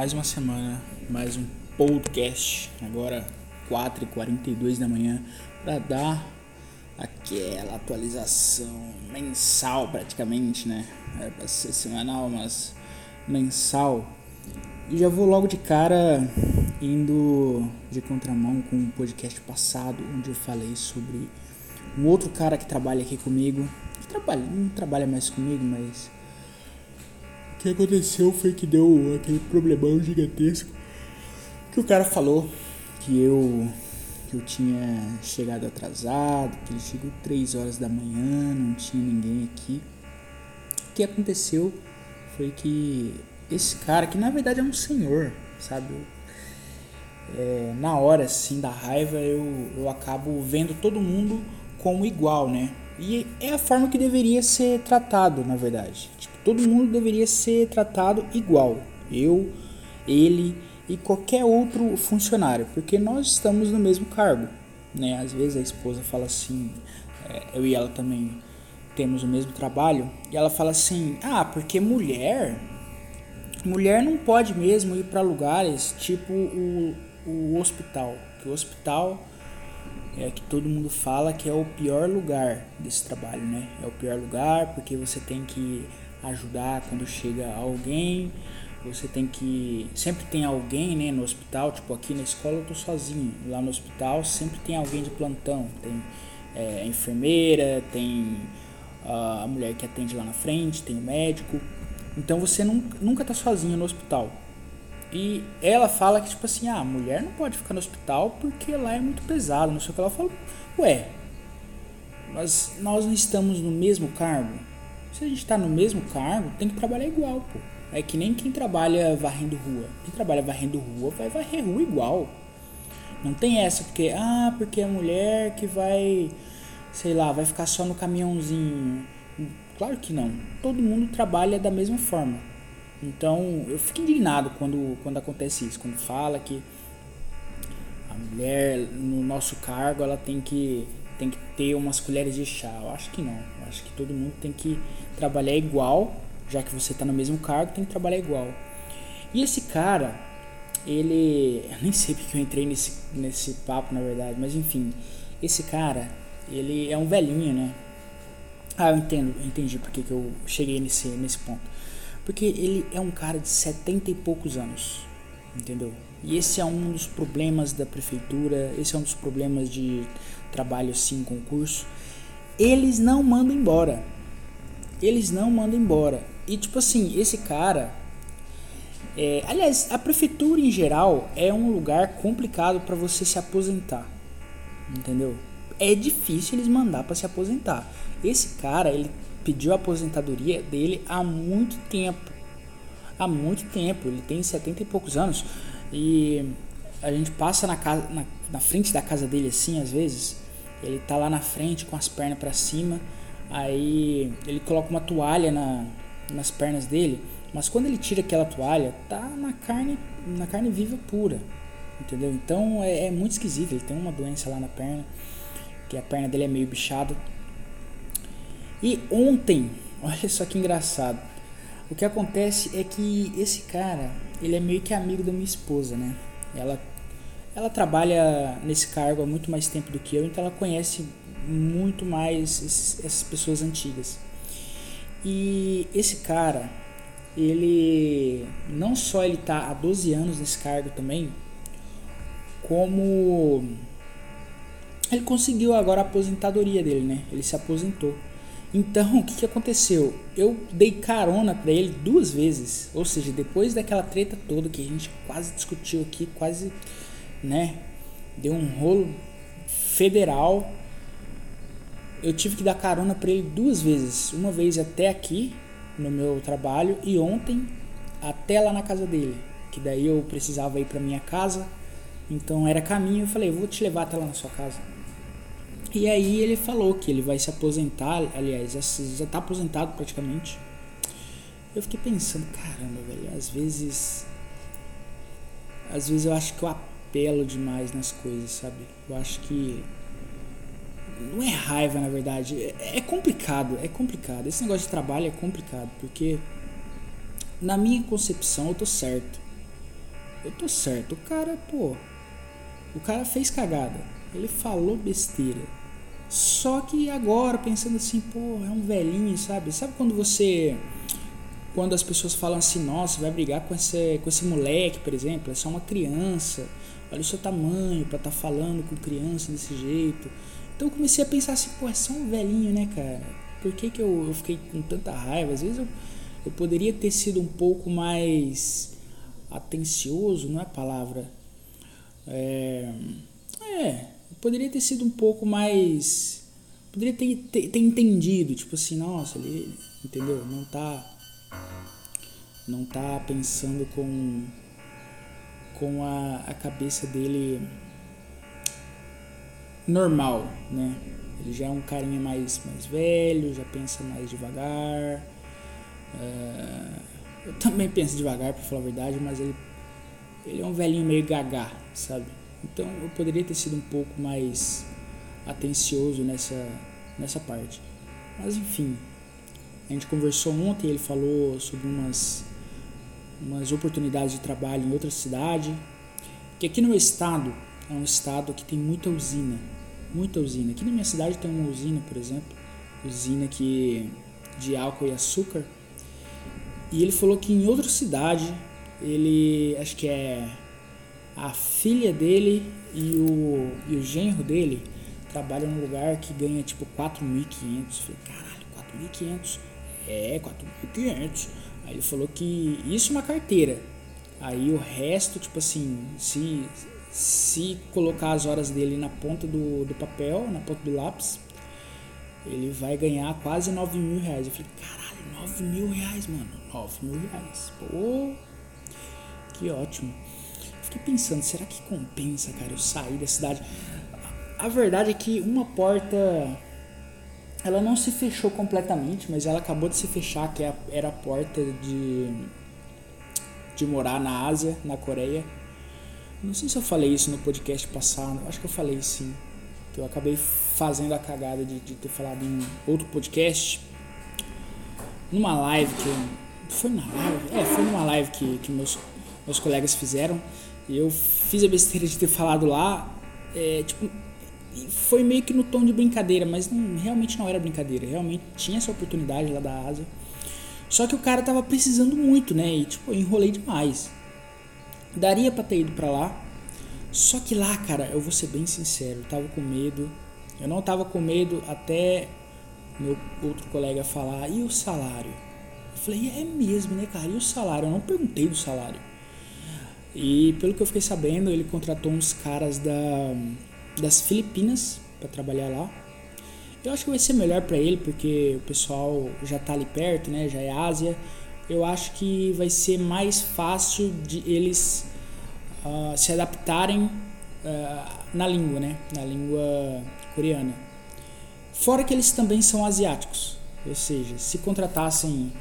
Mais uma semana, mais um podcast. Agora 4h42 da manhã para dar aquela atualização mensal praticamente, né? Era pra ser semanal, mas mensal. E já vou logo de cara indo de contramão com o um podcast passado, onde eu falei sobre um outro cara que trabalha aqui comigo. Que trabalha, não trabalha mais comigo, mas que aconteceu foi que deu aquele problemão gigantesco que o cara falou que eu que eu tinha chegado atrasado, que ele chegou 3 horas da manhã, não tinha ninguém aqui. O que aconteceu foi que esse cara, que na verdade é um senhor, sabe? É, na hora assim da raiva eu, eu acabo vendo todo mundo como igual, né? E é a forma que deveria ser tratado, na verdade. Tipo, Todo mundo deveria ser tratado igual. Eu, ele e qualquer outro funcionário, porque nós estamos no mesmo cargo. Né? Às vezes a esposa fala assim, é, eu e ela também temos o mesmo trabalho, e ela fala assim: ah, porque mulher. Mulher não pode mesmo ir para lugares tipo o, o hospital. Que o hospital é que todo mundo fala que é o pior lugar desse trabalho, né? É o pior lugar porque você tem que ajudar quando chega alguém. Você tem que. Sempre tem alguém né, no hospital, tipo aqui na escola eu tô sozinho. Lá no hospital sempre tem alguém de plantão. Tem é, a enfermeira, tem a mulher que atende lá na frente, tem o médico. Então você nunca, nunca tá sozinho no hospital. E ela fala que, tipo assim, ah, a mulher não pode ficar no hospital porque lá é muito pesado, não sei o que. Ela fala, ué, mas nós não estamos no mesmo cargo? Se a gente está no mesmo cargo, tem que trabalhar igual, pô. É que nem quem trabalha varrendo rua. Quem trabalha varrendo rua vai varrer rua igual. Não tem essa porque, ah, porque é mulher que vai, sei lá, vai ficar só no caminhãozinho. Claro que não. Todo mundo trabalha da mesma forma. Então, eu fico indignado quando, quando acontece isso, quando fala que a mulher no nosso cargo ela tem que tem que ter umas colheres de chá. Eu acho que não. Eu acho que todo mundo tem que trabalhar igual, já que você está no mesmo cargo, tem que trabalhar igual. E esse cara, ele. Eu nem sei porque eu entrei nesse, nesse papo, na verdade, mas enfim. Esse cara, ele é um velhinho, né? Ah, eu entendo, eu entendi porque que eu cheguei nesse, nesse ponto. Porque ele é um cara de 70 e poucos anos, entendeu? E esse é um dos problemas da prefeitura, esse é um dos problemas de trabalho assim, concurso. Eles não mandam embora. Eles não mandam embora. E tipo assim, esse cara. É, aliás, a prefeitura em geral é um lugar complicado para você se aposentar. Entendeu? É difícil eles mandar para se aposentar. Esse cara, ele pediu a aposentadoria dele há muito tempo. Há muito tempo. Ele tem 70 e poucos anos. E a gente passa na, casa, na, na frente da casa dele assim, às vezes. Ele tá lá na frente com as pernas para cima. Aí ele coloca uma toalha na, nas pernas dele. Mas quando ele tira aquela toalha, tá na carne, na carne viva pura. Entendeu? Então é, é muito esquisito. Ele tem uma doença lá na perna. Que a perna dele é meio bichada. E ontem, olha só que engraçado. O que acontece é que esse cara, ele é meio que amigo da minha esposa, né? Ela ela trabalha nesse cargo há muito mais tempo do que eu, então ela conhece muito mais esses, essas pessoas antigas. E esse cara, ele não só ele tá há 12 anos nesse cargo também, como ele conseguiu agora a aposentadoria dele, né? Ele se aposentou. Então, o que, que aconteceu? Eu dei carona para ele duas vezes. Ou seja, depois daquela treta toda que a gente quase discutiu aqui, quase, né? Deu um rolo federal. Eu tive que dar carona para ele duas vezes. Uma vez até aqui, no meu trabalho, e ontem até lá na casa dele. Que daí eu precisava ir para minha casa. Então era caminho. Eu falei, vou te levar até lá na sua casa. E aí ele falou que ele vai se aposentar, aliás, já está aposentado praticamente. Eu fiquei pensando, caramba, velho, às vezes. Às vezes eu acho que eu apelo demais nas coisas, sabe? Eu acho que. Não é raiva, na verdade. É, é complicado, é complicado. Esse negócio de trabalho é complicado, porque. Na minha concepção eu tô certo. eu tô certo. O cara, pô, o cara fez cagada. Ele falou besteira. Só que agora, pensando assim, pô, é um velhinho, sabe? Sabe quando você. Quando as pessoas falam assim, nossa, vai brigar com esse, com esse moleque, por exemplo, é só uma criança. Olha o seu tamanho para estar tá falando com criança desse jeito. Então eu comecei a pensar assim, pô, é só um velhinho, né, cara? Por que, que eu, eu fiquei com tanta raiva? Às vezes eu, eu poderia ter sido um pouco mais atencioso, não é a palavra. É, é, poderia ter sido um pouco mais. Poderia ter, ter, ter, entendido, tipo assim, nossa, ele, entendeu? Não tá. Não tá pensando com. com a, a cabeça dele normal, né? Ele já é um carinha mais, mais velho, já pensa mais devagar. Uh, eu também penso devagar, para falar a verdade, mas ele, ele é um velhinho meio gagá, sabe? Então eu poderia ter sido um pouco mais atencioso nessa, nessa parte. Mas enfim, a gente conversou ontem, ele falou sobre umas, umas oportunidades de trabalho em outra cidade. Que aqui no meu estado é um estado que tem muita usina. Muita usina. Aqui na minha cidade tem uma usina, por exemplo, usina que, de álcool e açúcar. E ele falou que em outra cidade, ele acho que é a filha dele e o, e o genro dele trabalham num lugar que ganha tipo 4.500. Falei, caralho, 4.500? É, 4.500. Aí ele falou que isso é uma carteira. Aí o resto, tipo assim, se, se colocar as horas dele na ponta do, do papel, na ponta do lápis, ele vai ganhar quase 9 mil reais. Eu falei, caralho, 9 mil reais, mano. 9 mil reais. Pô, que ótimo fiquei pensando, será que compensa, cara, eu sair da cidade? A verdade é que uma porta ela não se fechou completamente, mas ela acabou de se fechar, que é era a porta de de morar na Ásia, na Coreia. Não sei se eu falei isso no podcast passado, acho que eu falei sim. Eu acabei fazendo a cagada de, de ter falado em outro podcast. Numa live que. Foi na live? É, foi numa live que, que meus, meus colegas fizeram. Eu fiz a besteira de ter falado lá, é, tipo, foi meio que no tom de brincadeira, mas não, realmente não era brincadeira. Realmente tinha essa oportunidade lá da Ásia. Só que o cara tava precisando muito, né? E tipo, eu enrolei demais. Daria pra ter ido pra lá. Só que lá, cara, eu vou ser bem sincero, eu tava com medo. Eu não tava com medo até meu outro colega falar, e o salário? Eu falei, é mesmo, né, cara? E o salário? Eu não perguntei do salário. E pelo que eu fiquei sabendo, ele contratou uns caras da, das Filipinas para trabalhar lá. Eu acho que vai ser melhor para ele porque o pessoal já tá ali perto, né? Já é Ásia. Eu acho que vai ser mais fácil de eles uh, se adaptarem uh, na língua, né? Na língua coreana. Fora que eles também são asiáticos, ou seja, se contratassem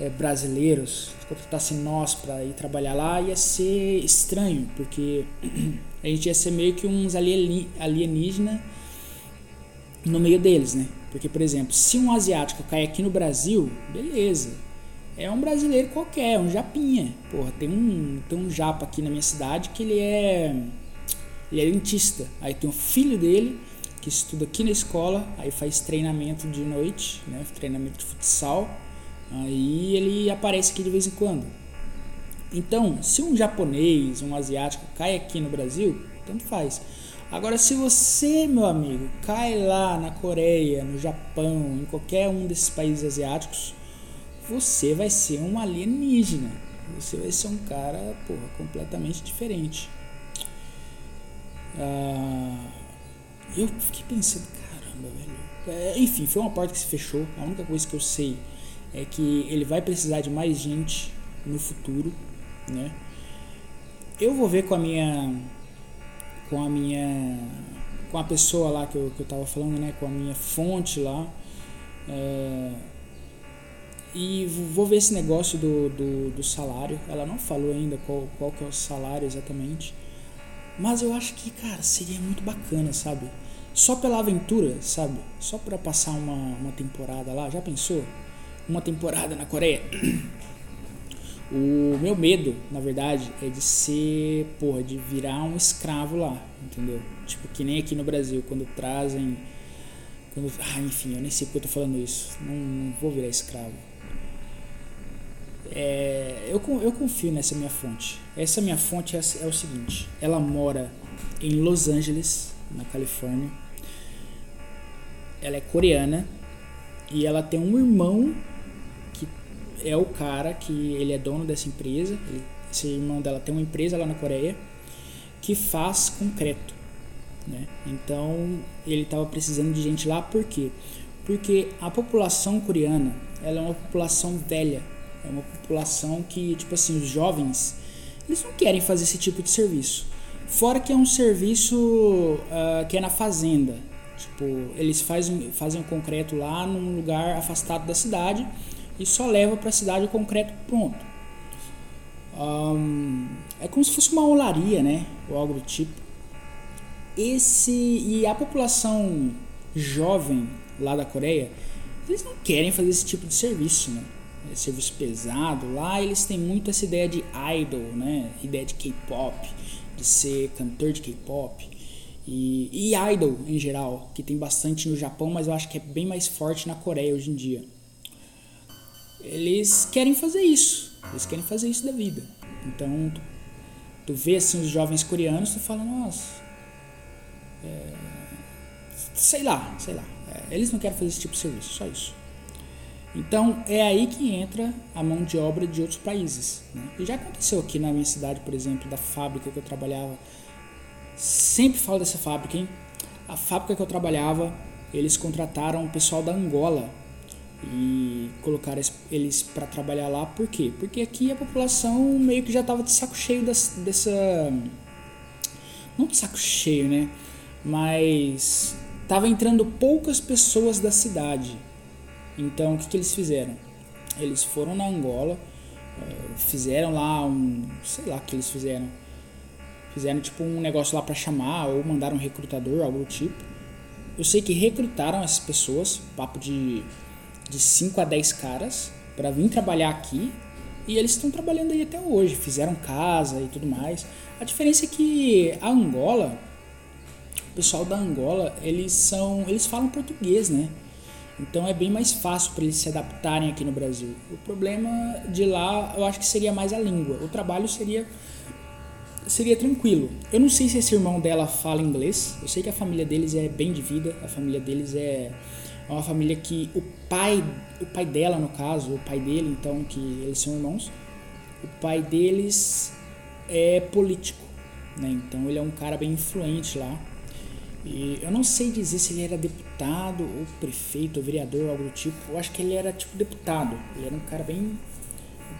é, brasileiros, se contratassem nós para ir trabalhar lá, ia ser estranho, porque a gente ia ser meio que uns alienígenas no meio deles, né? Porque, por exemplo, se um asiático cai aqui no Brasil, beleza. É um brasileiro qualquer, um japinha. Porra, tem um, tem um japa aqui na minha cidade que ele é ele é dentista. Aí tem o filho dele que estuda aqui na escola, aí faz treinamento de noite, né? Treinamento de futsal Aí ele aparece aqui de vez em quando. Então, se um japonês, um asiático cai aqui no Brasil, tanto faz. Agora, se você, meu amigo, cai lá na Coreia, no Japão, em qualquer um desses países asiáticos, você vai ser um alienígena. Você vai ser um cara, porra, completamente diferente. Ah, eu fiquei pensando, caramba, velho. É, enfim, foi uma porta que se fechou. A única coisa que eu sei é que ele vai precisar de mais gente no futuro, né? Eu vou ver com a minha com a minha com a pessoa lá que eu, que eu tava falando, né, com a minha fonte lá, é, e vou ver esse negócio do, do, do, salário. Ela não falou ainda qual, qual que é o salário exatamente. Mas eu acho que, cara, seria muito bacana, sabe? Só pela aventura, sabe? Só para passar uma, uma temporada lá. Já pensou? Uma temporada na Coreia. O meu medo, na verdade, é de ser, porra, de virar um escravo lá, entendeu? Tipo, que nem aqui no Brasil, quando trazem. Quando, ah, enfim, eu nem sei porque eu tô falando isso. Não, não vou virar escravo. É, eu, eu confio nessa minha fonte. Essa minha fonte é, é o seguinte: ela mora em Los Angeles, na Califórnia. Ela é coreana e ela tem um irmão é o cara que ele é dono dessa empresa. Ele, esse irmão dela tem uma empresa lá na Coreia que faz concreto. Né? Então ele estava precisando de gente lá, por quê? Porque a população coreana ela é uma população velha, é uma população que, tipo assim, os jovens eles não querem fazer esse tipo de serviço. Fora que é um serviço uh, que é na fazenda. Tipo, eles fazem, fazem o concreto lá num lugar afastado da cidade e só leva para a cidade o concreto pronto. Um, é como se fosse uma olaria, né? Ou algo do tipo. Esse e a população jovem lá da Coreia, eles não querem fazer esse tipo de serviço, né? Serviço pesado lá, eles têm muito essa ideia de idol, né? Ideia de K-pop, de ser cantor de K-pop e, e idol em geral, que tem bastante no Japão, mas eu acho que é bem mais forte na Coreia hoje em dia. Eles querem fazer isso, eles querem fazer isso da vida. Então, tu, tu vê assim os jovens coreanos, tu fala, nossa, é, sei lá, sei lá, é, eles não querem fazer esse tipo de serviço, só isso. Então é aí que entra a mão de obra de outros países. Né? E já aconteceu aqui na minha cidade, por exemplo, da fábrica que eu trabalhava Sempre falo dessa fábrica, hein? A fábrica que eu trabalhava, eles contrataram o pessoal da Angola e colocaram eles para trabalhar lá. Por quê? Porque aqui a população meio que já estava de saco cheio dessa, dessa. Não de saco cheio, né? Mas tava entrando poucas pessoas da cidade. Então o que, que eles fizeram? Eles foram na Angola, eh, fizeram lá um. sei lá o que eles fizeram Fizeram tipo um negócio lá para chamar ou mandaram um recrutador, algo do tipo. Eu sei que recrutaram essas pessoas, papo de de 5 a 10 caras para vir trabalhar aqui e eles estão trabalhando aí até hoje, fizeram casa e tudo mais. A diferença é que a Angola, o pessoal da Angola, eles são, eles falam português, né? Então é bem mais fácil para eles se adaptarem aqui no Brasil. O problema de lá, eu acho que seria mais a língua. O trabalho seria seria tranquilo. Eu não sei se esse irmão dela fala inglês. Eu sei que a família deles é bem de vida. A família deles é uma família que o pai, o pai dela no caso, o pai dele, então que eles são irmãos. O pai deles é político, né? Então ele é um cara bem influente lá. E eu não sei dizer se ele era deputado ou prefeito ou vereador, algo do tipo. Eu acho que ele era tipo deputado. Ele era um cara bem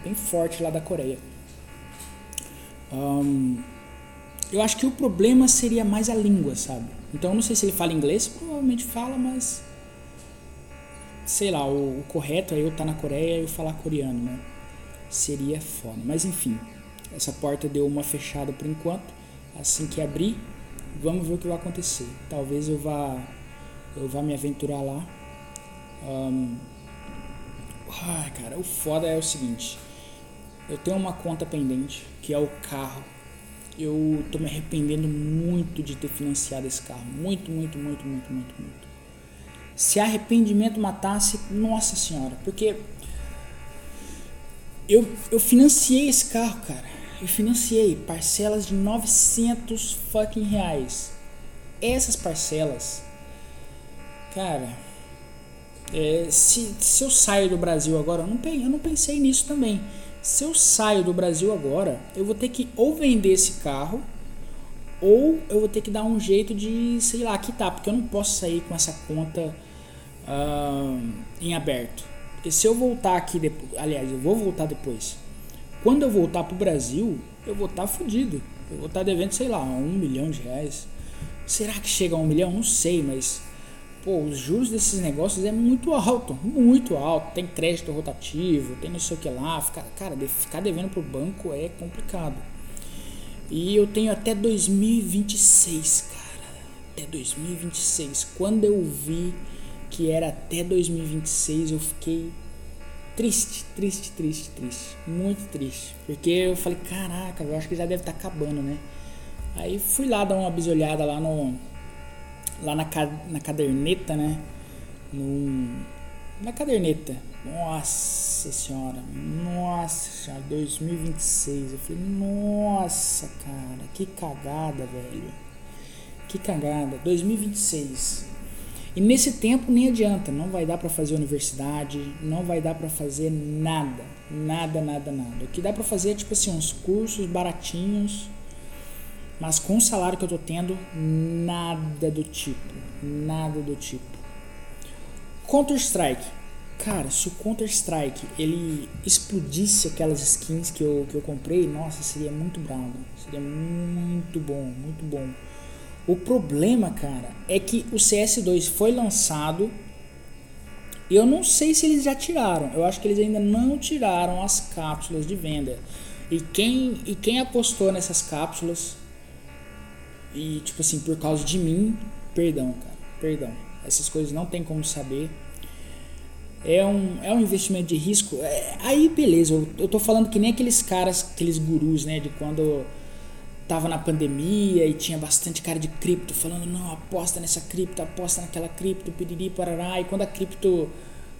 bem forte lá da Coreia. Um, eu acho que o problema seria mais a língua, sabe? Então eu não sei se ele fala inglês, provavelmente fala, mas sei lá, o, o correto é eu estar tá na Coreia e eu falar coreano, né? Seria foda. Mas enfim, essa porta deu uma fechada por enquanto. Assim que abrir, vamos ver o que vai acontecer. Talvez eu vá eu vá me aventurar lá. Um, ai, cara, o foda é o seguinte. Eu tenho uma conta pendente, que é o carro. Eu tô me arrependendo muito de ter financiado esse carro. Muito, muito, muito, muito, muito, muito. Se arrependimento matasse, nossa senhora, porque eu, eu financiei esse carro, cara. Eu financiei parcelas de 900 fucking reais. Essas parcelas, cara, é, se, se eu saio do Brasil agora, eu não, eu não pensei nisso também se eu saio do Brasil agora, eu vou ter que ou vender esse carro ou eu vou ter que dar um jeito de, sei lá, quitar, porque eu não posso sair com essa conta uh, em aberto. Porque se eu voltar aqui depois, aliás, eu vou voltar depois. Quando eu voltar pro Brasil, eu vou estar tá fudido. Eu vou estar tá devendo, sei lá, um milhão de reais. Será que chega a um milhão? Não sei, mas pô, os juros desses negócios é muito alto, muito alto. Tem crédito rotativo, tem não sei o que lá. Ficar, cara, ficar devendo pro banco é complicado. E eu tenho até 2026, cara. Até 2026. Quando eu vi que era até 2026, eu fiquei triste, triste, triste, triste. Muito triste. Porque eu falei, caraca, eu acho que já deve estar tá acabando, né? Aí fui lá dar uma bisolhada lá no. Lá na, na caderneta, né? No, na caderneta. Nossa senhora. Nossa senhora. 2026. Eu falei, nossa, cara. Que cagada, velho. Que cagada. 2026. E nesse tempo nem adianta, não vai dar para fazer universidade, não vai dar para fazer nada, nada, nada, nada. O que dá para fazer é tipo assim, uns cursos baratinhos, mas com o salário que eu tô tendo, nada do tipo, nada do tipo. Counter Strike. Cara, se o Counter Strike ele explodisse aquelas skins que eu, que eu comprei, nossa, seria muito bravo. Seria muito bom, muito bom. O problema, cara, é que o CS2 foi lançado e eu não sei se eles já tiraram. Eu acho que eles ainda não tiraram as cápsulas de venda. E quem, e quem apostou nessas cápsulas e tipo assim, por causa de mim, perdão, cara, perdão. Essas coisas não tem como saber. É um, é um investimento de risco. É, aí beleza, eu, eu tô falando que nem aqueles caras, aqueles gurus, né, de quando tava na pandemia e tinha bastante cara de cripto falando, não, aposta nessa cripto, aposta naquela cripto, piriri, parará, e quando a cripto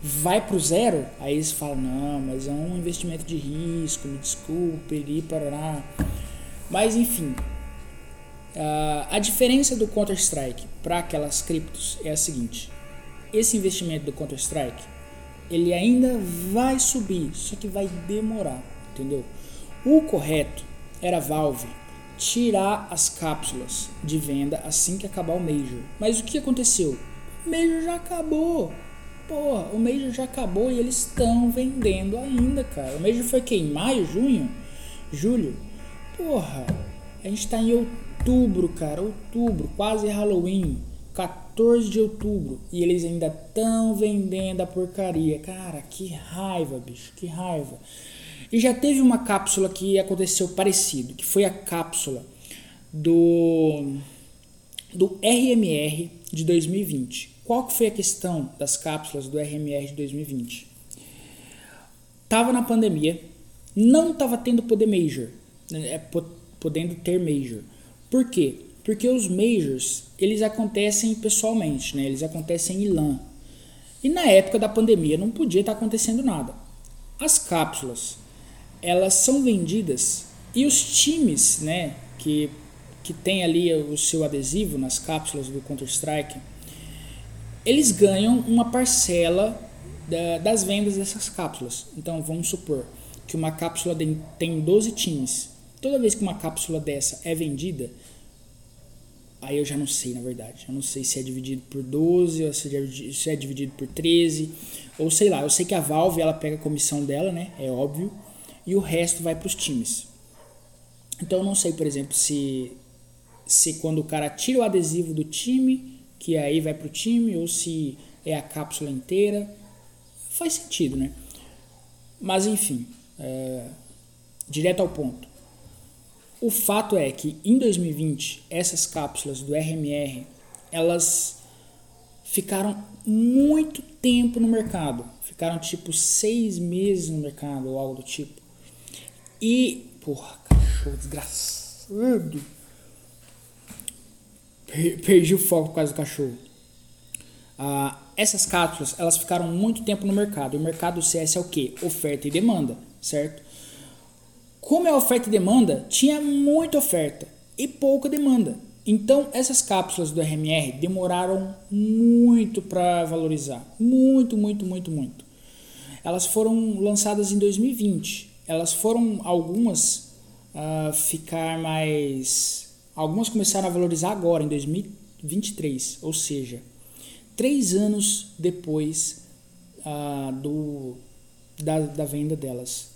vai pro zero, aí eles falam, não, mas é um investimento de risco, me desculpe, piriri, parará. Mas enfim, uh, a diferença do Counter-Strike para aquelas criptos é a seguinte, esse investimento do Counter-Strike, ele ainda vai subir, só que vai demorar, entendeu? O correto era Valve tirar as cápsulas de venda assim que acabar o Major. Mas o que aconteceu? O Major já acabou. Porra, o Major já acabou e eles estão vendendo ainda, cara. O Major foi em maio, junho, julho. Porra, a gente tá em outubro, cara, outubro, quase Halloween, 14 de outubro e eles ainda estão vendendo a porcaria. Cara, que raiva, bicho, que raiva. E já teve uma cápsula que aconteceu parecido, que foi a cápsula do, do RMR de 2020. Qual que foi a questão das cápsulas do RMR de 2020? Tava na pandemia, não tava tendo poder major, é, podendo ter major. Por quê? Porque os majors, eles acontecem pessoalmente, né? Eles acontecem em LAN. E na época da pandemia não podia estar acontecendo nada. As cápsulas elas são vendidas e os times, né, que que tem ali o seu adesivo nas cápsulas do Counter Strike, eles ganham uma parcela da, das vendas dessas cápsulas. Então vamos supor que uma cápsula tem 12 times. Toda vez que uma cápsula dessa é vendida, aí eu já não sei na verdade. Eu não sei se é dividido por 12 ou se é dividido por 13, ou sei lá. Eu sei que a Valve ela pega a comissão dela, né? É óbvio e o resto vai para os times. Então eu não sei, por exemplo, se se quando o cara tira o adesivo do time, que aí vai para o time, ou se é a cápsula inteira. Faz sentido, né? Mas enfim, é, direto ao ponto. O fato é que em 2020 essas cápsulas do RMR elas ficaram muito tempo no mercado, ficaram tipo seis meses no mercado ou algo do tipo. E. Porra, cachorro desgraçado. Perdi o foco por causa do cachorro. Ah, essas cápsulas elas ficaram muito tempo no mercado. O mercado CS é o que? Oferta e demanda, certo? Como é oferta e demanda, tinha muita oferta e pouca demanda. Então essas cápsulas do RMR demoraram muito para valorizar, muito, muito, muito, muito. Elas foram lançadas em 2020 elas foram algumas uh, ficar mais. Algumas começaram a valorizar agora, em 2023, ou seja, três anos depois uh, do, da, da venda delas.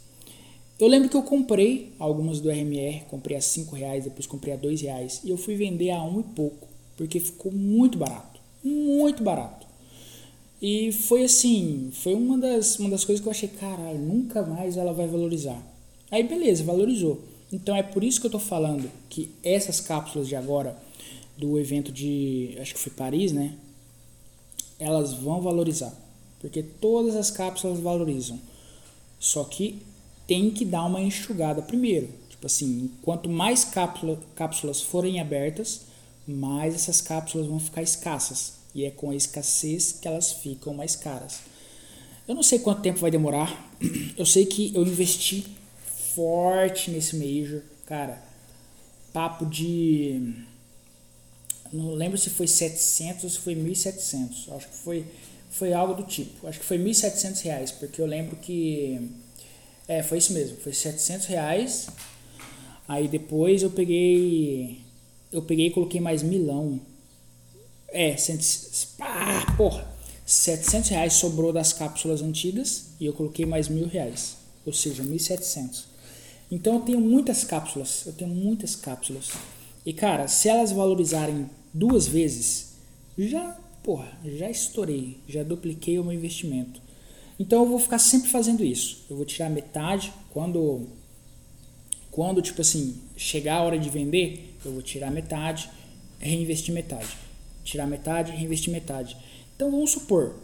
Eu lembro que eu comprei algumas do RMR, comprei a 5 reais, depois comprei a 2 reais e eu fui vender a um e pouco, porque ficou muito barato, muito barato. E foi assim, foi uma das, uma das coisas que eu achei, caralho, nunca mais ela vai valorizar. Aí beleza, valorizou. Então é por isso que eu tô falando que essas cápsulas de agora, do evento de, acho que foi Paris, né? Elas vão valorizar. Porque todas as cápsulas valorizam. Só que tem que dar uma enxugada primeiro. Tipo assim, quanto mais cápsula, cápsulas forem abertas, mais essas cápsulas vão ficar escassas. E é com a escassez que elas ficam mais caras. Eu não sei quanto tempo vai demorar. Eu sei que eu investi forte nesse Major. Cara, papo de. Não lembro se foi 700 ou se foi 1.700. Acho que foi, foi algo do tipo. Acho que foi 1.700 reais, porque eu lembro que. É, foi isso mesmo. Foi 700 reais. Aí depois eu peguei. Eu peguei e coloquei mais milão. É, cento, ah, porra. 700 reais sobrou das cápsulas antigas e eu coloquei mais mil reais. Ou seja, 1.700. Então eu tenho muitas cápsulas, eu tenho muitas cápsulas. E cara, se elas valorizarem duas vezes, já, porra, já estourei, já dupliquei o meu investimento. Então eu vou ficar sempre fazendo isso. Eu vou tirar metade quando quando tipo assim, chegar a hora de vender, eu vou tirar metade, reinvestir metade. Tirar metade, reinvestir metade. Então vamos supor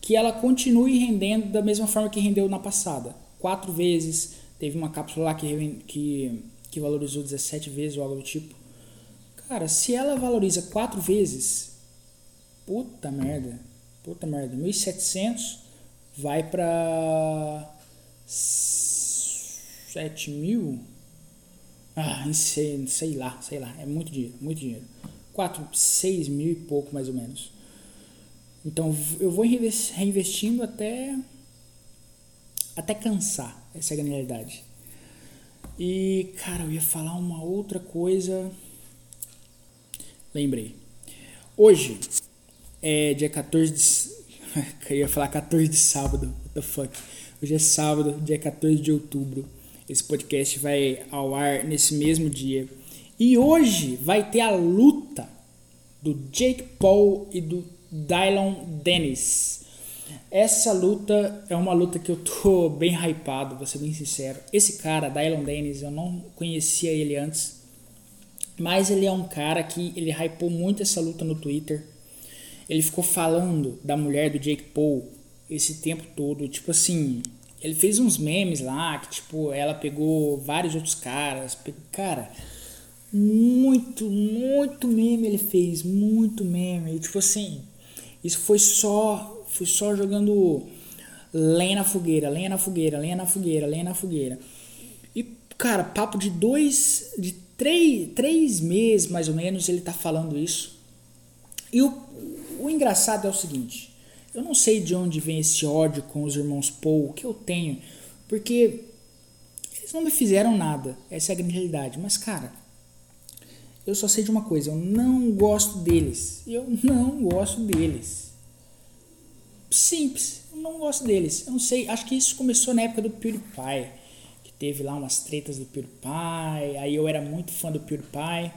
que ela continue rendendo da mesma forma que rendeu na passada, quatro vezes, Teve uma cápsula lá que, que, que valorizou 17 vezes ou algo do tipo. Cara, se ela valoriza 4 vezes, puta merda, puta merda, 1.700 vai para 7 mil? Ah, sei, sei lá, sei lá, é muito dinheiro, muito dinheiro. 4, 6 mil e pouco mais ou menos. Então eu vou reinvestindo até até cansar. Essa é realidade. E, cara, eu ia falar uma outra coisa. Lembrei. Hoje é dia 14 de. eu ia falar 14 de sábado. What the fuck? Hoje é sábado, dia 14 de outubro. Esse podcast vai ao ar nesse mesmo dia. E hoje vai ter a luta do Jake Paul e do Dylan Dennis. Essa luta é uma luta que eu tô bem hypado, vou ser bem sincero. Esse cara, Dylan Dennis, eu não conhecia ele antes, mas ele é um cara que ele hypou muito essa luta no Twitter. Ele ficou falando da mulher do Jake Paul esse tempo todo, tipo assim, ele fez uns memes lá que tipo, ela pegou vários outros caras, cara, muito, muito meme ele fez, muito meme, e, tipo assim, isso foi só fui só jogando lenha na fogueira, lenha na fogueira, lenha na fogueira, lenha na fogueira. E, cara, papo de dois, de três, três meses mais ou menos ele tá falando isso. E o, o engraçado é o seguinte: eu não sei de onde vem esse ódio com os irmãos Paul que eu tenho, porque eles não me fizeram nada, essa é a grande realidade. Mas, cara, eu só sei de uma coisa: eu não gosto deles. Eu não gosto deles simples. Eu não gosto deles. Eu não sei, acho que isso começou na época do PewDiePie, que teve lá umas tretas do PewDiePie. Aí eu era muito fã do PewDiePie.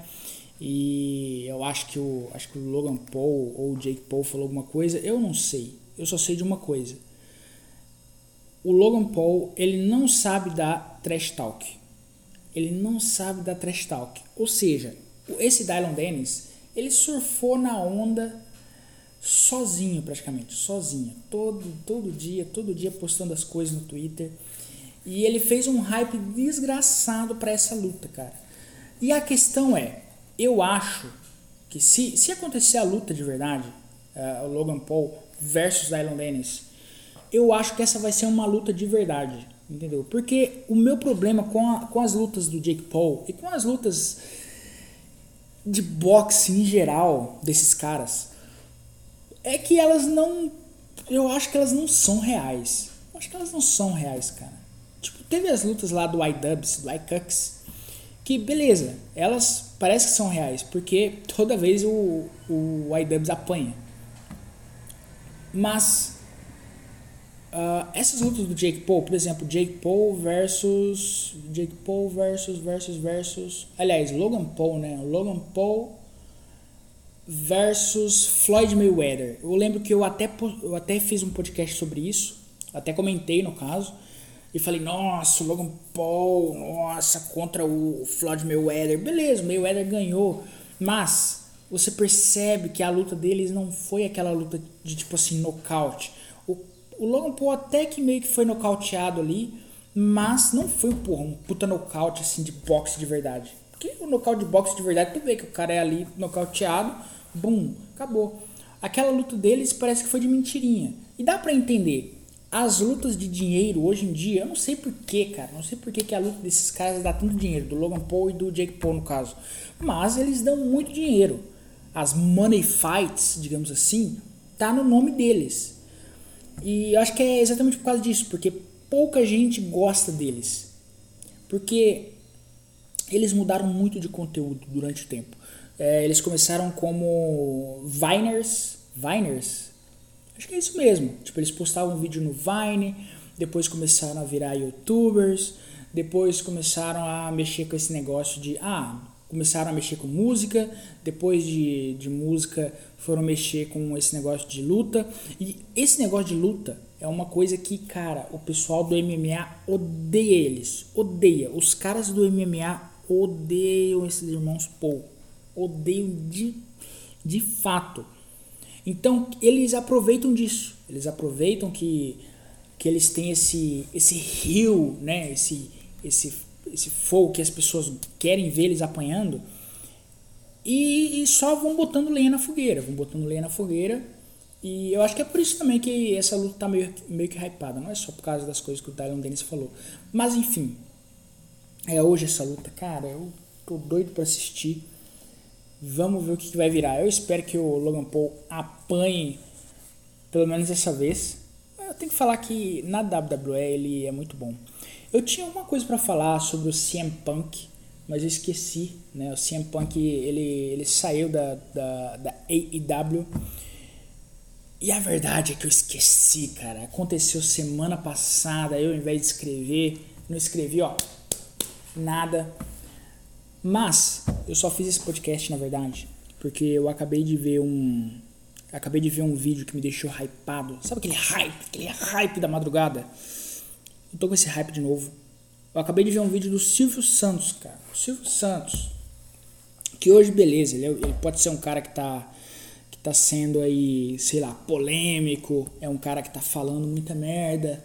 E eu acho que o acho que o Logan Paul ou o Jake Paul falou alguma coisa, eu não sei. Eu só sei de uma coisa. O Logan Paul, ele não sabe dar trash talk. Ele não sabe dar trash talk. Ou seja, esse Dylan Dennis, ele surfou na onda sozinho praticamente, sozinho, todo todo dia, todo dia postando as coisas no Twitter. E ele fez um hype desgraçado para essa luta, cara. E a questão é, eu acho que se, se acontecer a luta de verdade, uh, o Logan Paul versus Dylan Dennis, eu acho que essa vai ser uma luta de verdade, entendeu? Porque o meu problema com, a, com as lutas do Jake Paul e com as lutas de boxe em geral desses caras é que elas não. Eu acho que elas não são reais. Eu acho que elas não são reais, cara. Tipo, teve as lutas lá do iDubbbz, do iCucks, que beleza, elas parecem que são reais, porque toda vez o, o iDubbbz apanha. Mas uh, essas lutas do Jake Paul, por exemplo, Jake Paul versus Jake Paul versus versus versus, aliás, Logan Paul, né? Logan Paul versus Floyd Mayweather. Eu lembro que eu até, eu até fiz um podcast sobre isso, até comentei no caso, e falei, nossa, Logan Paul, nossa, contra o Floyd Mayweather. Beleza, o Mayweather ganhou, mas você percebe que a luta deles não foi aquela luta de tipo assim, nocaute. O, Logan Paul até que meio que foi nocauteado ali, mas não foi porra, um puta nocaute assim de boxe de verdade. Porque o nocaute de boxe de verdade, tu vê que o cara é ali nocauteado, bum, acabou. Aquela luta deles parece que foi de mentirinha. E dá para entender. As lutas de dinheiro hoje em dia, eu não sei porquê, cara. Não sei porquê que a luta desses caras dá tanto dinheiro, do Logan Paul e do Jake Paul no caso. Mas eles dão muito dinheiro. As money fights, digamos assim, tá no nome deles. E acho que é exatamente por causa disso, porque pouca gente gosta deles. Porque eles mudaram muito de conteúdo durante o tempo. É, eles começaram como Viners. Viners? Acho que é isso mesmo. Tipo, eles postavam vídeo no Vine, depois começaram a virar youtubers, depois começaram a mexer com esse negócio de. Ah, começaram a mexer com música, depois de, de música foram mexer com esse negócio de luta. E esse negócio de luta é uma coisa que, cara, o pessoal do MMA odeia eles. Odeia. Os caras do MMA odeiam esses irmãos Paul. Odeiam de, de fato. Então, eles aproveitam disso. Eles aproveitam que, que eles têm esse, esse rio, né? Esse, esse, esse fogo que as pessoas querem ver eles apanhando. E, e só vão botando lenha na fogueira. Vão botando lenha na fogueira e eu acho que é por isso também que essa luta tá meio, meio que hypada. Não é só por causa das coisas que o Dylan Dennis falou. Mas enfim. É hoje essa luta. Cara, eu tô doido para assistir. Vamos ver o que, que, vai virar. Eu espero que o Logan Paul apanhe. Pelo menos dessa vez. Eu tenho que falar que na WWE ele é muito bom. Eu tinha uma coisa para falar sobre o CM Punk. Mas eu esqueci. Né? O CM Punk ele, ele saiu da, da, da AEW. E a verdade é que eu esqueci, cara. Aconteceu semana passada, eu ao invés de escrever, não escrevi, ó, nada. Mas eu só fiz esse podcast, na verdade, porque eu acabei de ver um acabei de ver um vídeo que me deixou hypado. Sabe aquele hype, aquele hype da madrugada? Eu tô com esse hype de novo. Eu acabei de ver um vídeo do Silvio Santos, cara. O Silvio Santos. Que hoje, beleza, ele, é, ele pode ser um cara que tá tá sendo aí, sei lá, polêmico, é um cara que tá falando muita merda,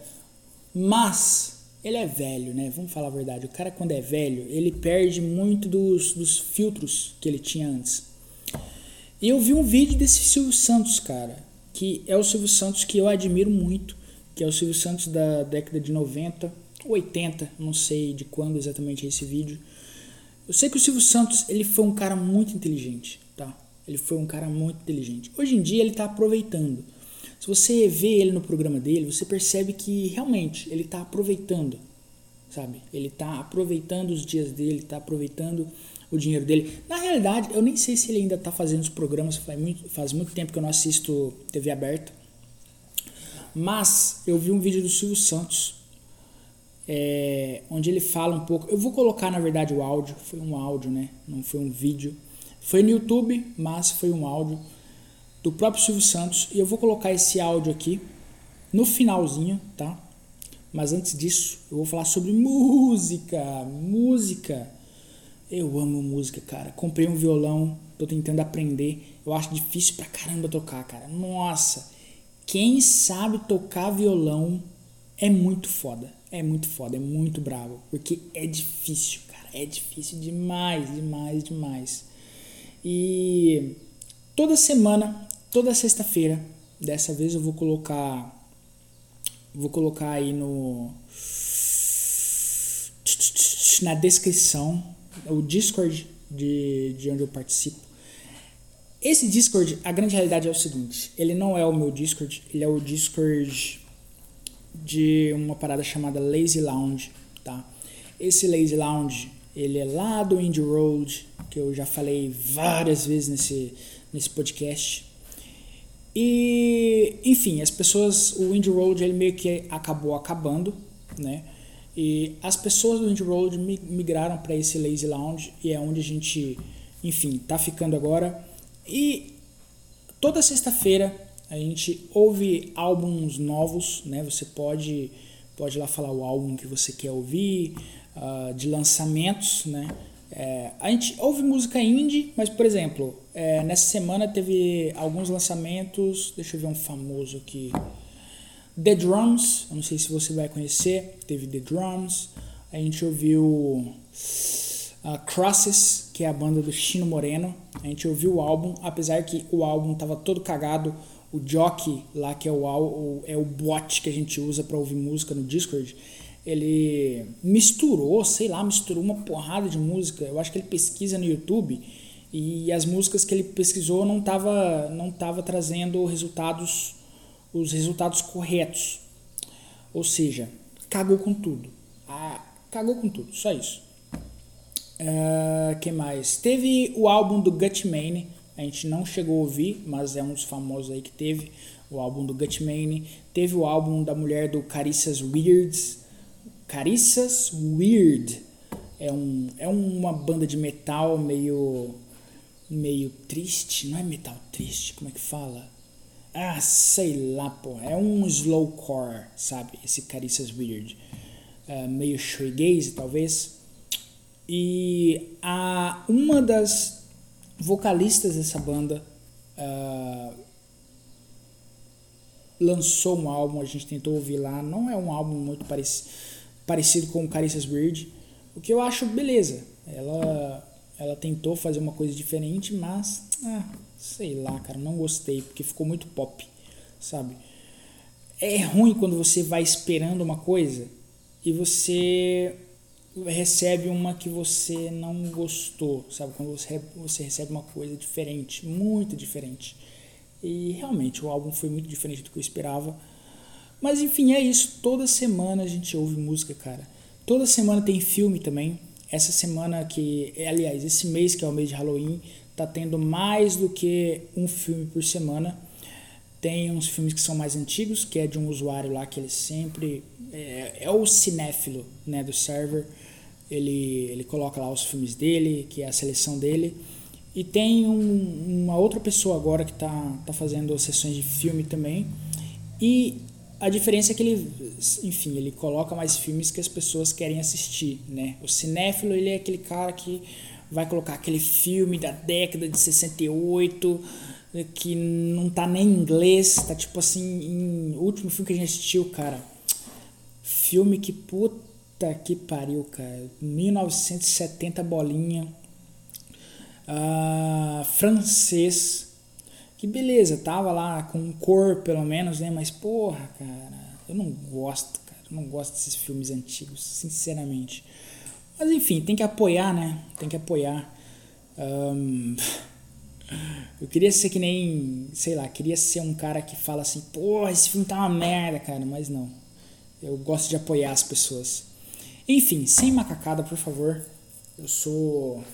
mas ele é velho, né? Vamos falar a verdade. O cara, quando é velho, ele perde muito dos, dos filtros que ele tinha antes. E eu vi um vídeo desse Silvio Santos, cara, que é o Silvio Santos que eu admiro muito, que é o Silvio Santos da década de 90, 80, não sei de quando exatamente é esse vídeo. Eu sei que o Silvio Santos, ele foi um cara muito inteligente, tá? Ele foi um cara muito inteligente. Hoje em dia ele está aproveitando. Se você vê ele no programa dele, você percebe que realmente ele está aproveitando, sabe? Ele está aproveitando os dias dele, está aproveitando o dinheiro dele. Na realidade, eu nem sei se ele ainda está fazendo os programas, faz muito, faz muito tempo que eu não assisto TV aberta. Mas eu vi um vídeo do Silvio Santos, é, onde ele fala um pouco. Eu vou colocar, na verdade, o áudio, foi um áudio, né? Não foi um vídeo foi no YouTube, mas foi um áudio do próprio Silvio Santos e eu vou colocar esse áudio aqui no finalzinho, tá? Mas antes disso, eu vou falar sobre música, música. Eu amo música, cara. Comprei um violão, tô tentando aprender. Eu acho difícil pra caramba tocar, cara. Nossa, quem sabe tocar violão é muito foda. É muito foda, é muito bravo, porque é difícil, cara. É difícil demais, demais, demais. E toda semana, toda sexta-feira, dessa vez eu vou colocar vou colocar aí no na descrição o Discord de, de onde eu participo. Esse Discord, a grande realidade é o seguinte: ele não é o meu Discord, ele é o Discord de uma parada chamada Lazy Lounge, tá? Esse Lazy Lounge, ele é lá do Indie Road, que eu já falei várias vezes nesse, nesse podcast. E, enfim, as pessoas, o Indie Road ele meio que acabou acabando, né? E as pessoas do Indie Road migraram para esse Lazy Lounge e é onde a gente, enfim, tá ficando agora. E toda sexta-feira a gente ouve álbuns novos, né? Você pode pode lá falar o álbum que você quer ouvir, uh, de lançamentos, né? É, a gente ouve música indie, mas por exemplo, é, nessa semana teve alguns lançamentos. Deixa eu ver um famoso aqui. The Drums, eu não sei se você vai conhecer, teve The Drums. A gente ouviu uh, Crosses, que é a banda do Chino Moreno. A gente ouviu o álbum, apesar que o álbum tava todo cagado. O Jockey lá, que é o, o é o bot que a gente usa para ouvir música no Discord, ele misturou, sei lá, misturou uma porrada de música. Eu acho que ele pesquisa no YouTube e as músicas que ele pesquisou não tava não tava trazendo resultados os resultados corretos. Ou seja, cagou com tudo. Ah, cagou com tudo, só isso. Uh, que mais? Teve o álbum do Gutmane, a gente não chegou a ouvir, mas é um dos famosos aí que teve o álbum do Gutmane. Teve o álbum da mulher do Carissas Weirds. Carissas Weird é, um, é uma banda de metal meio meio triste, não é metal triste, como é que fala? Ah, sei lá, pô. É um slowcore, sabe? Esse Carissas Weird. Uh, meio shoegaze, talvez. E a, uma das vocalistas dessa banda uh, lançou um álbum, a gente tentou ouvir lá. Não é um álbum muito parec parecido com o Carissas Weird. O que eu acho beleza. Ela, ela tentou fazer uma coisa diferente, mas... Ah, sei lá, cara, não gostei, porque ficou muito pop, sabe? É ruim quando você vai esperando uma coisa e você recebe uma que você não gostou, sabe? Quando você, recebe uma coisa diferente, muito diferente. E realmente o álbum foi muito diferente do que eu esperava. Mas enfim, é isso. Toda semana a gente ouve música, cara. Toda semana tem filme também. Essa semana que, aliás, esse mês que é o mês de Halloween, tá tendo mais do que um filme por semana. Tem uns filmes que são mais antigos, que é de um usuário lá que ele sempre é, é o cinéfilo, né, do server. Ele ele coloca lá os filmes dele, que é a seleção dele. E tem um, uma outra pessoa agora que tá tá fazendo sessões de filme também. E a diferença é que ele, enfim, ele coloca mais filmes que as pessoas querem assistir, né? O cinéfilo, ele é aquele cara que vai colocar aquele filme da década de 68 que não tá nem em inglês, tá tipo assim, em, o último filme que a gente assistiu, cara. Filme que puta que pariu, cara. 1970 bolinha. Uh, francês. Que beleza, tava lá com cor pelo menos, né? Mas porra, cara, eu não gosto, cara. Eu não gosto desses filmes antigos, sinceramente. Mas enfim, tem que apoiar, né? Tem que apoiar. Um, eu queria ser que nem, sei lá, queria ser um cara que fala assim, porra, esse filme tá uma merda, cara, mas não. Eu gosto de apoiar as pessoas. Enfim, sem macacada, por favor. Eu sou.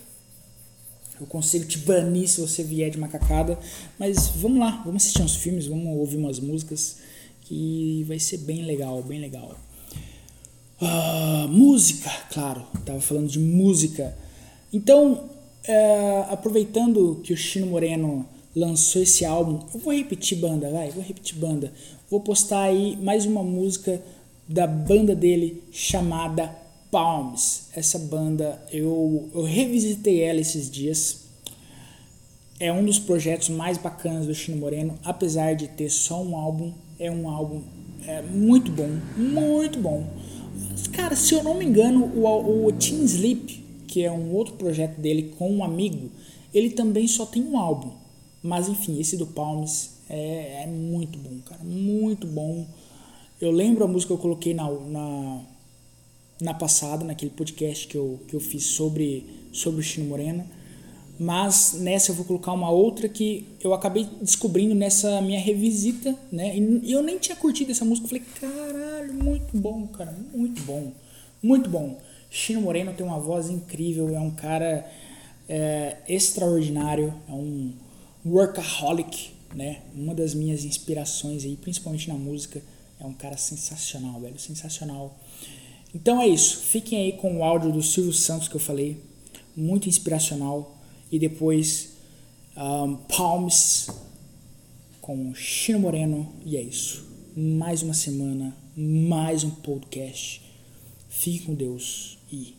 Eu consigo te banir se você vier de macacada. Mas vamos lá, vamos assistir uns filmes, vamos ouvir umas músicas. Que vai ser bem legal, bem legal. Uh, música, claro, estava falando de música. Então, uh, aproveitando que o Chino Moreno lançou esse álbum, eu vou repetir banda, vai, vou repetir banda. Vou postar aí mais uma música da banda dele chamada Palms. Essa banda eu, eu revisitei ela esses dias. É um dos projetos mais bacanas do Chino Moreno, apesar de ter só um álbum. É um álbum é, muito bom, muito bom. Cara, se eu não me engano, o, o Teen Sleep, que é um outro projeto dele com um amigo, ele também só tem um álbum. Mas enfim, esse do Palms é, é muito bom, cara. Muito bom. Eu lembro a música que eu coloquei na, na, na passada, naquele podcast que eu, que eu fiz sobre, sobre o Chino Moreno. Mas nessa eu vou colocar uma outra que eu acabei descobrindo nessa minha revisita, né? E eu nem tinha curtido essa música. Eu falei, caralho, muito bom, cara, muito bom, muito bom. Chino Moreno tem uma voz incrível, é um cara é, extraordinário, é um workaholic, né? Uma das minhas inspirações aí, principalmente na música, é um cara sensacional, velho, sensacional. Então é isso, fiquem aí com o áudio do Silvio Santos que eu falei, muito inspiracional e depois um, Palms com Chino Moreno. E é isso. Mais uma semana, mais um podcast. Fique com Deus e.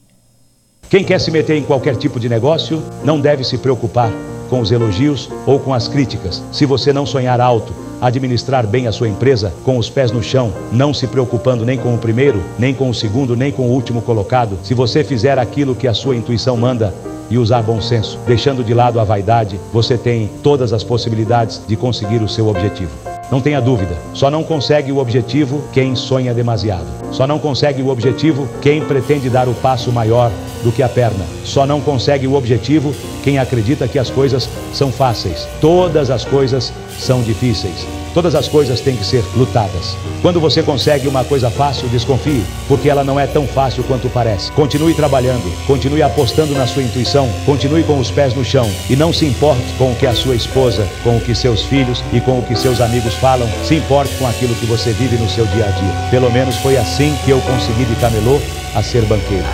Quem quer se meter em qualquer tipo de negócio não deve se preocupar com os elogios ou com as críticas, se você não sonhar alto administrar bem a sua empresa com os pés no chão, não se preocupando nem com o primeiro, nem com o segundo, nem com o último colocado, se você fizer aquilo que a sua intuição manda, e usar bom senso, deixando de lado a vaidade, você tem todas as possibilidades de conseguir o seu objetivo. Não tenha dúvida, só não consegue o objetivo quem sonha demasiado. Só não consegue o objetivo quem pretende dar o passo maior do que a perna. Só não consegue o objetivo quem acredita que as coisas são fáceis. Todas as coisas são difíceis. Todas as coisas têm que ser lutadas. Quando você consegue uma coisa fácil, desconfie, porque ela não é tão fácil quanto parece. Continue trabalhando, continue apostando na sua intuição, continue com os pés no chão e não se importe com o que a sua esposa, com o que seus filhos e com o que seus amigos falam. Se importe com aquilo que você vive no seu dia a dia. Pelo menos foi assim que eu consegui de camelô a ser banqueiro.